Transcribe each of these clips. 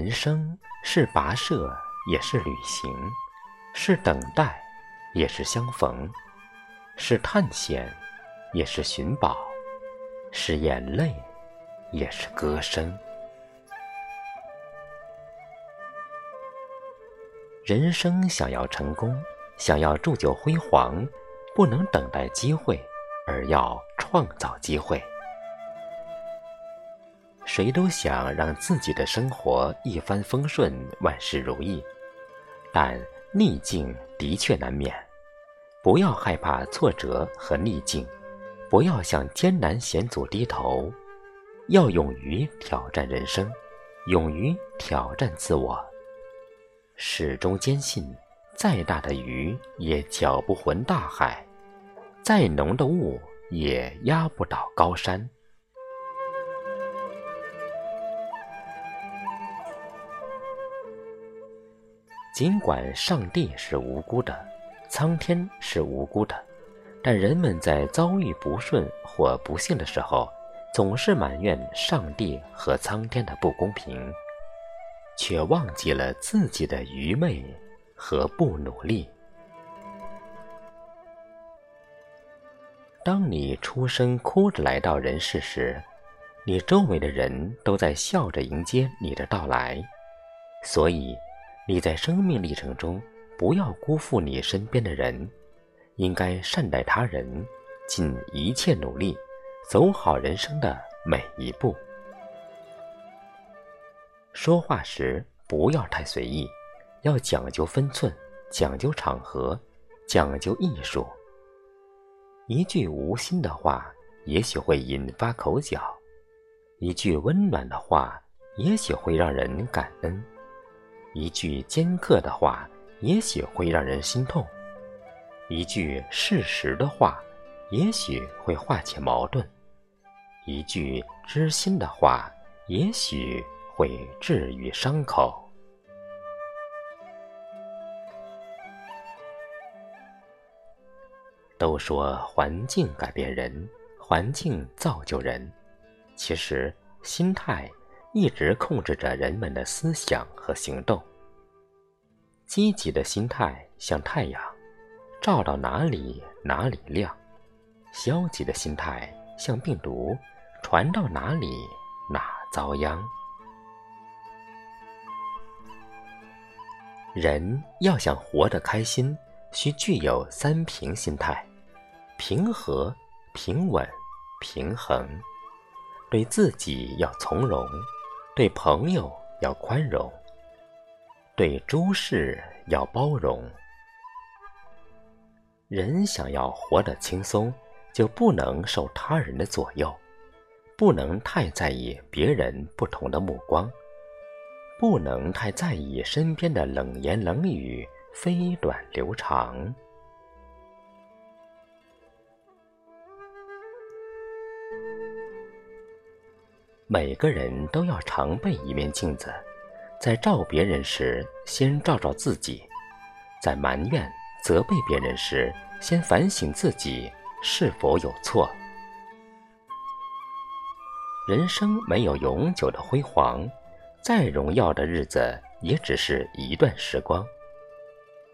人生是跋涉，也是旅行；是等待，也是相逢；是探险，也是寻宝；是眼泪，也是歌声。人生想要成功，想要铸就辉煌，不能等待机会，而要创造机会。谁都想让自己的生活一帆风顺、万事如意，但逆境的确难免。不要害怕挫折和逆境，不要向艰难险阻低头，要勇于挑战人生，勇于挑战自我。始终坚信，再大的鱼也搅不浑大海，再浓的雾也压不倒高山。尽管上帝是无辜的，苍天是无辜的，但人们在遭遇不顺或不幸的时候，总是埋怨上帝和苍天的不公平，却忘记了自己的愚昧和不努力。当你出生哭着来到人世时，你周围的人都在笑着迎接你的到来，所以。你在生命历程中，不要辜负你身边的人，应该善待他人，尽一切努力，走好人生的每一步。说话时不要太随意，要讲究分寸，讲究场合，讲究艺术。一句无心的话，也许会引发口角；一句温暖的话，也许会让人感恩。一句尖刻的话，也许会让人心痛；一句事实的话，也许会化解矛盾；一句知心的话，也许会治愈伤口。都说环境改变人，环境造就人，其实心态。一直控制着人们的思想和行动。积极的心态像太阳，照到哪里哪里亮；消极的心态像病毒，传到哪里哪遭殃。人要想活得开心，需具有三平心态：平和、平稳、平衡。对自己要从容。对朋友要宽容，对诸事要包容。人想要活得轻松，就不能受他人的左右，不能太在意别人不同的目光，不能太在意身边的冷言冷语、飞短流长。每个人都要常备一面镜子，在照别人时，先照照自己；在埋怨、责备别人时，先反省自己是否有错。人生没有永久的辉煌，再荣耀的日子也只是一段时光；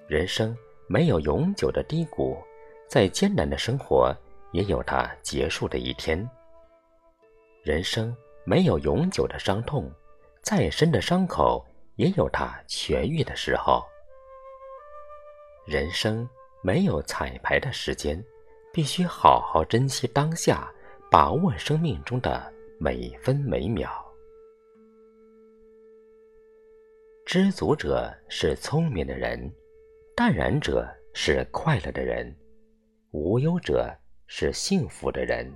人生没有永久的低谷，再艰难的生活也有它结束的一天。人生。没有永久的伤痛，再深的伤口也有它痊愈的时候。人生没有彩排的时间，必须好好珍惜当下，把握生命中的每分每秒。知足者是聪明的人，淡然者是快乐的人，无忧者是幸福的人。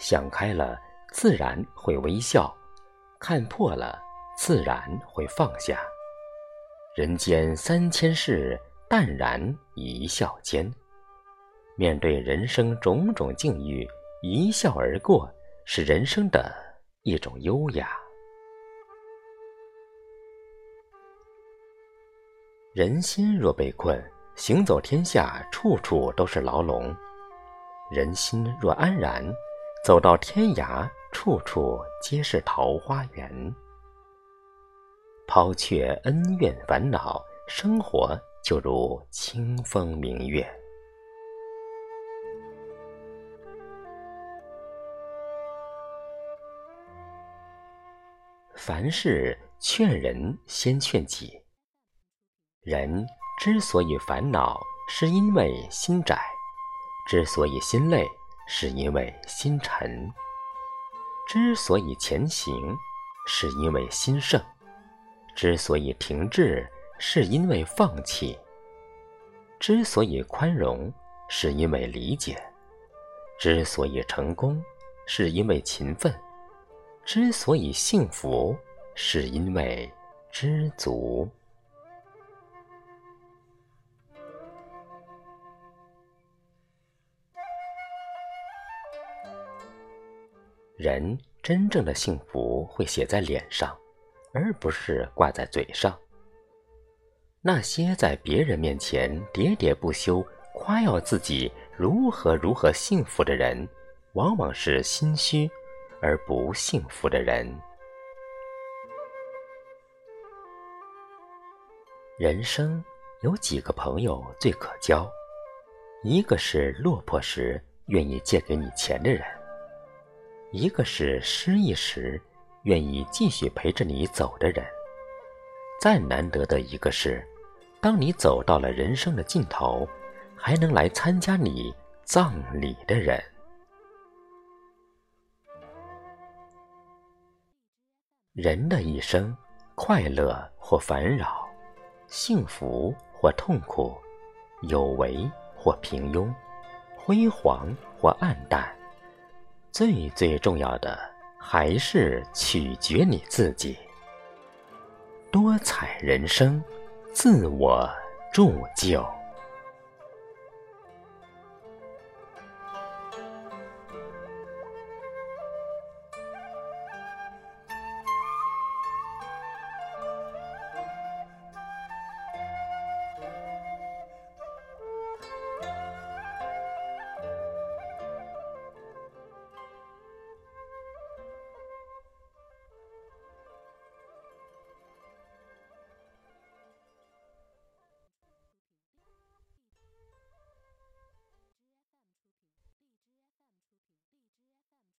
想开了。自然会微笑，看破了，自然会放下。人间三千事，淡然一笑间。面对人生种种境遇，一笑而过，是人生的一种优雅。人心若被困，行走天下，处处都是牢笼；人心若安然，走到天涯。处处皆是桃花源。抛却恩怨烦恼，生活就如清风明月。凡事劝人先劝己。人之所以烦恼，是因为心窄；之所以心累，是因为心沉；之所以前行，是因为心盛；之所以停滞，是因为放弃；之所以宽容，是因为理解；之所以成功，是因为勤奋；之所以幸福，是因为知足。人真正的幸福会写在脸上，而不是挂在嘴上。那些在别人面前喋喋不休夸耀自己如何如何幸福的人，往往是心虚而不幸福的人。人生有几个朋友最可交？一个是落魄时愿意借给你钱的人。一个是失意时愿意继续陪着你走的人，再难得的一个是，当你走到了人生的尽头，还能来参加你葬礼的人。人的一生，快乐或烦扰，幸福或痛苦，有为或平庸，辉煌或黯淡。最最重要的还是取决你自己。多彩人生，自我铸就。